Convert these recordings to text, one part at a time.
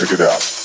Check it out.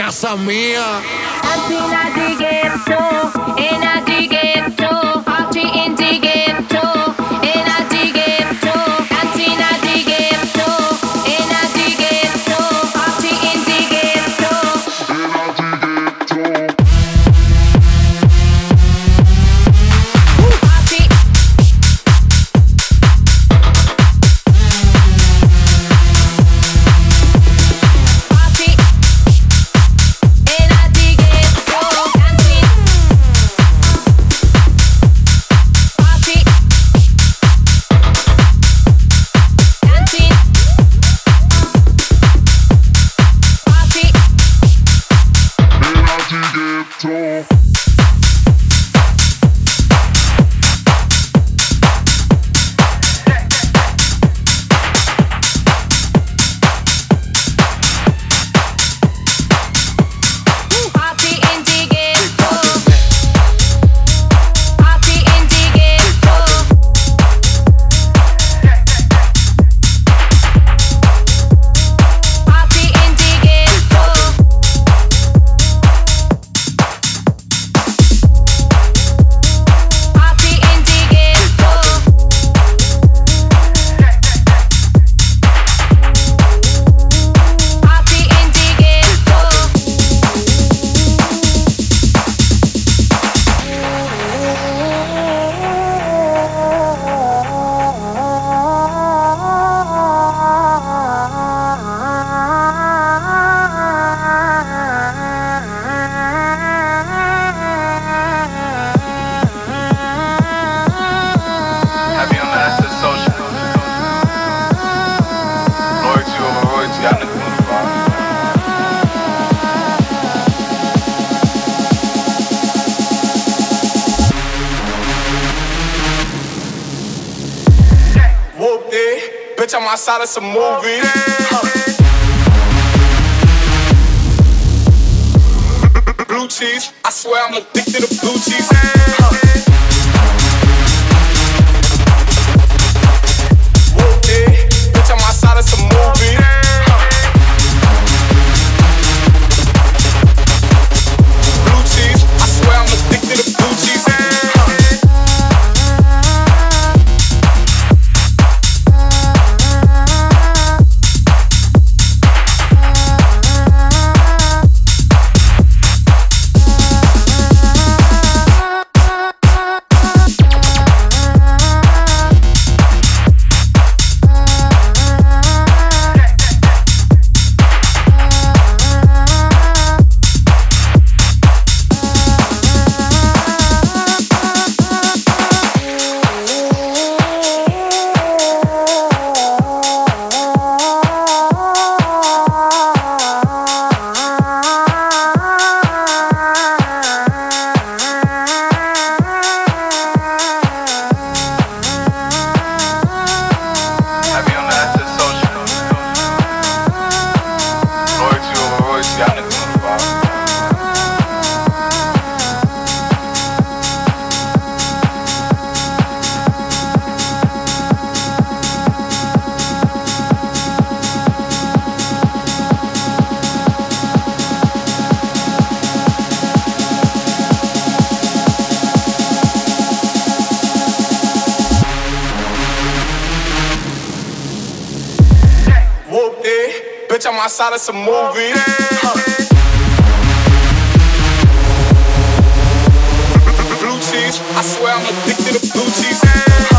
casa mía. Outside of some movie. Blue cheese, I swear I'm addicted to blue cheese. my side of some movie. movies. Huh. I swear I'm addicted to blue cheese.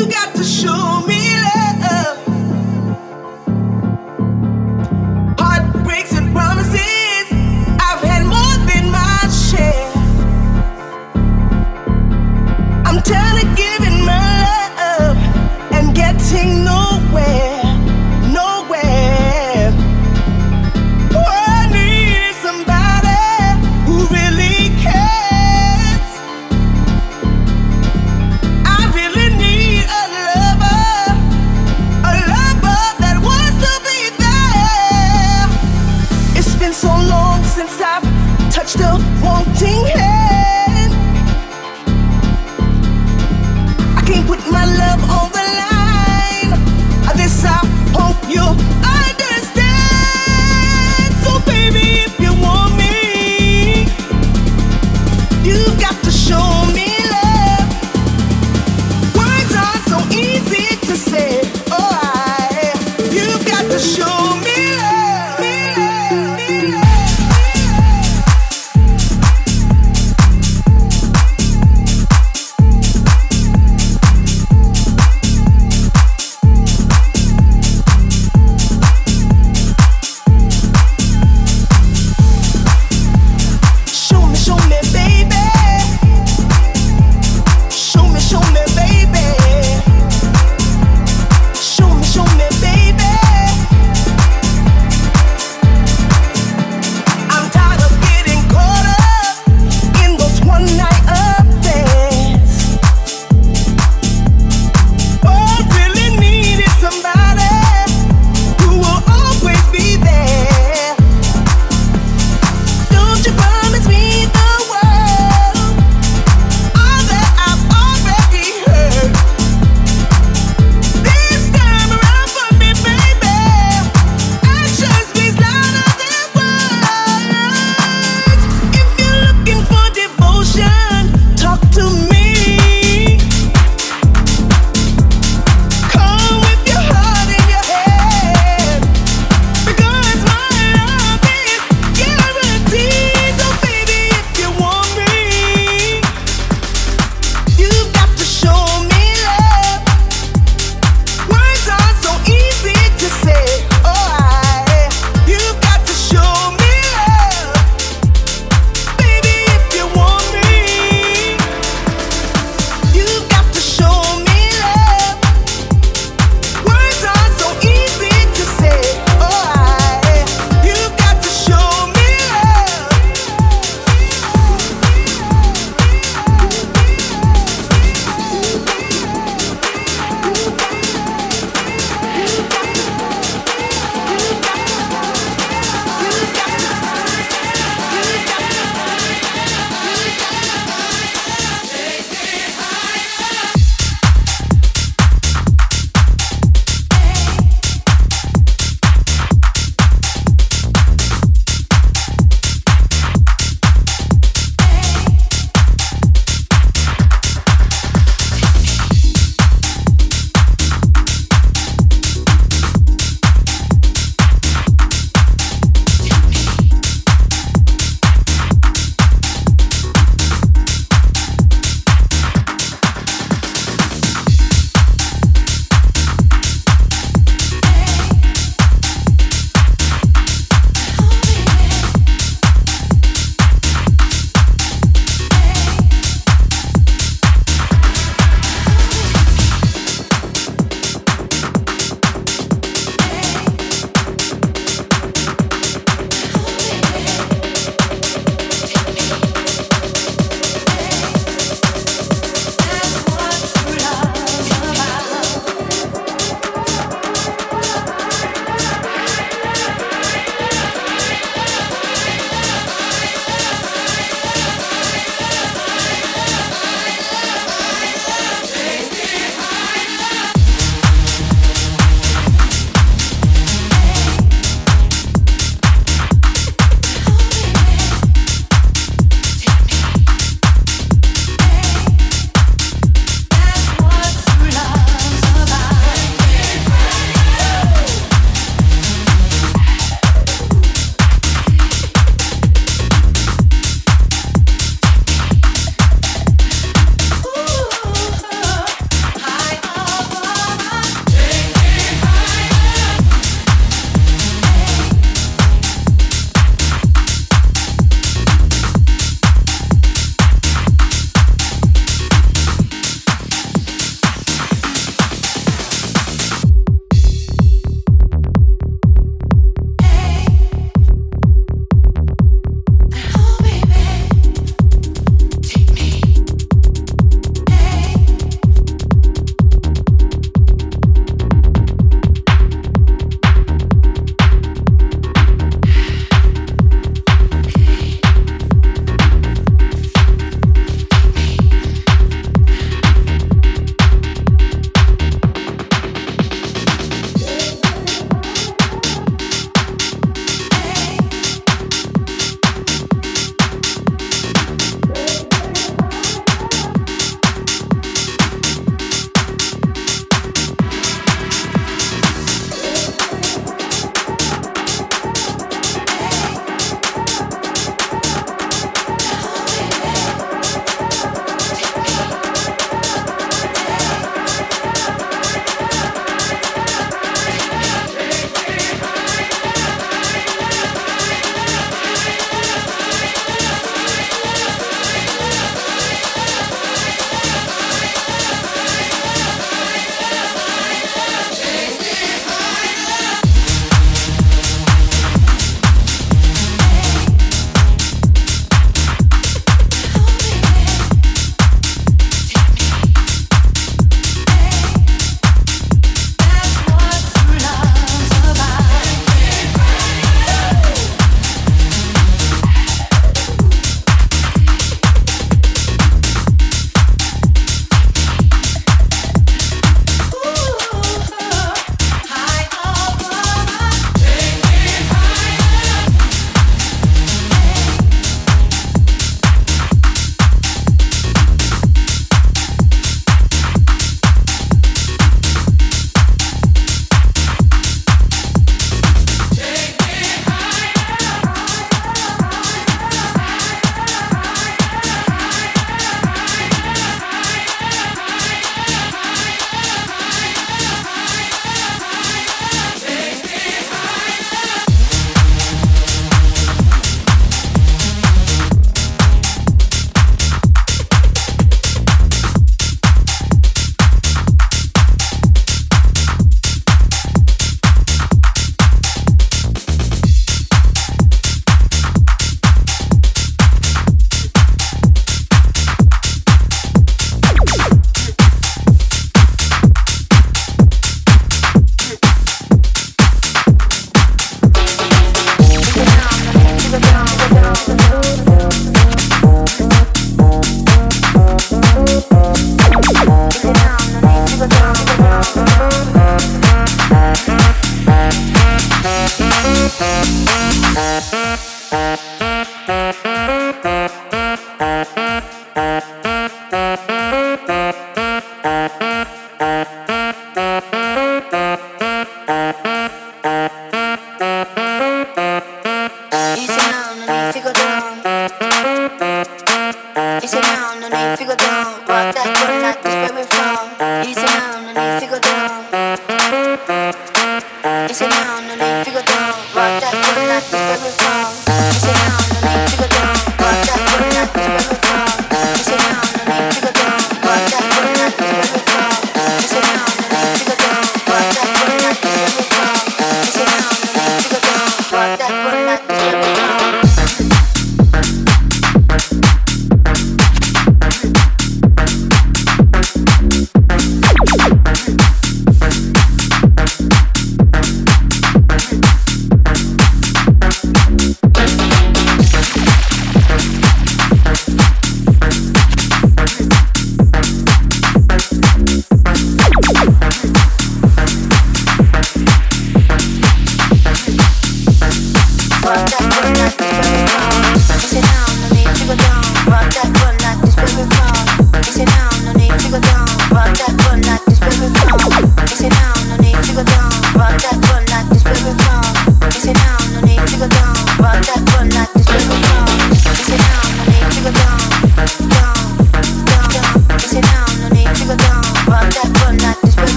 You got to show me.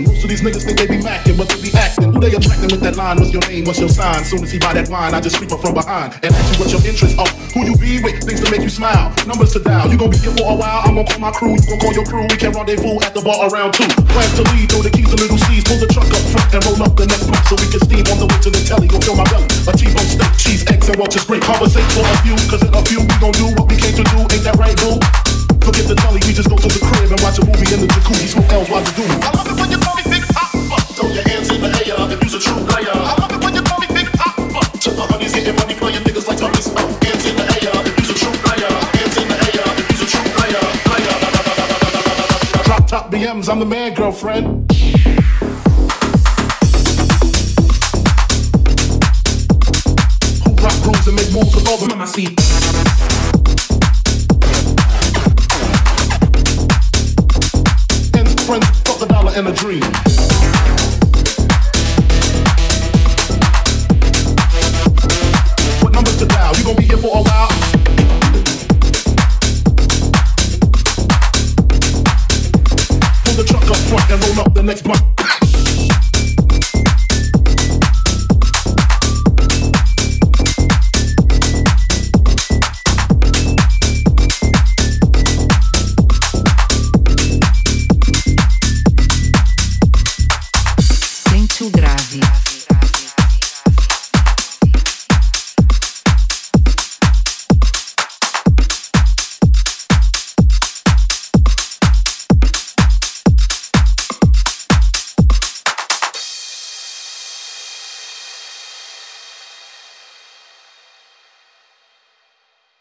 Most of these niggas think they be macking, but they be acting. Who they attracting with that line? What's your name? What's your sign? Soon as he buy that wine, I just sweep up from behind and ask you what your interest are. Who you be with? Things to make you smile. Numbers to dial. You gon' be here for a while. I'm gonna call my crew. You gon' call your crew. We can rendezvous at the bar around two. Plans to lead, throw the keys to Lil' Cease. Pull the truck up front and roll up the next block so we can steam on the way to the telly. Go fill my belly. A T-bone steak, cheese, eggs, and Welch's great. Conversate for a few, cause in a few we gon' do what we came to do. Ain't that right, boo? Forget the telly, we just go to the crib and watch a movie in the jacuzzi. Smoke L's while you do I love it when you call me Big Poppa. Throw your hands in the air if you's a true player. I love it when you call me Big Poppa. To the honeys getting money, playing niggas like dummies. Oh, hands in the air if you's a true player. Hands in the air if you's a true player. Player. Drop top BMs, I'm the man, girlfriend. Who rock grooves and make moves with all the mama see.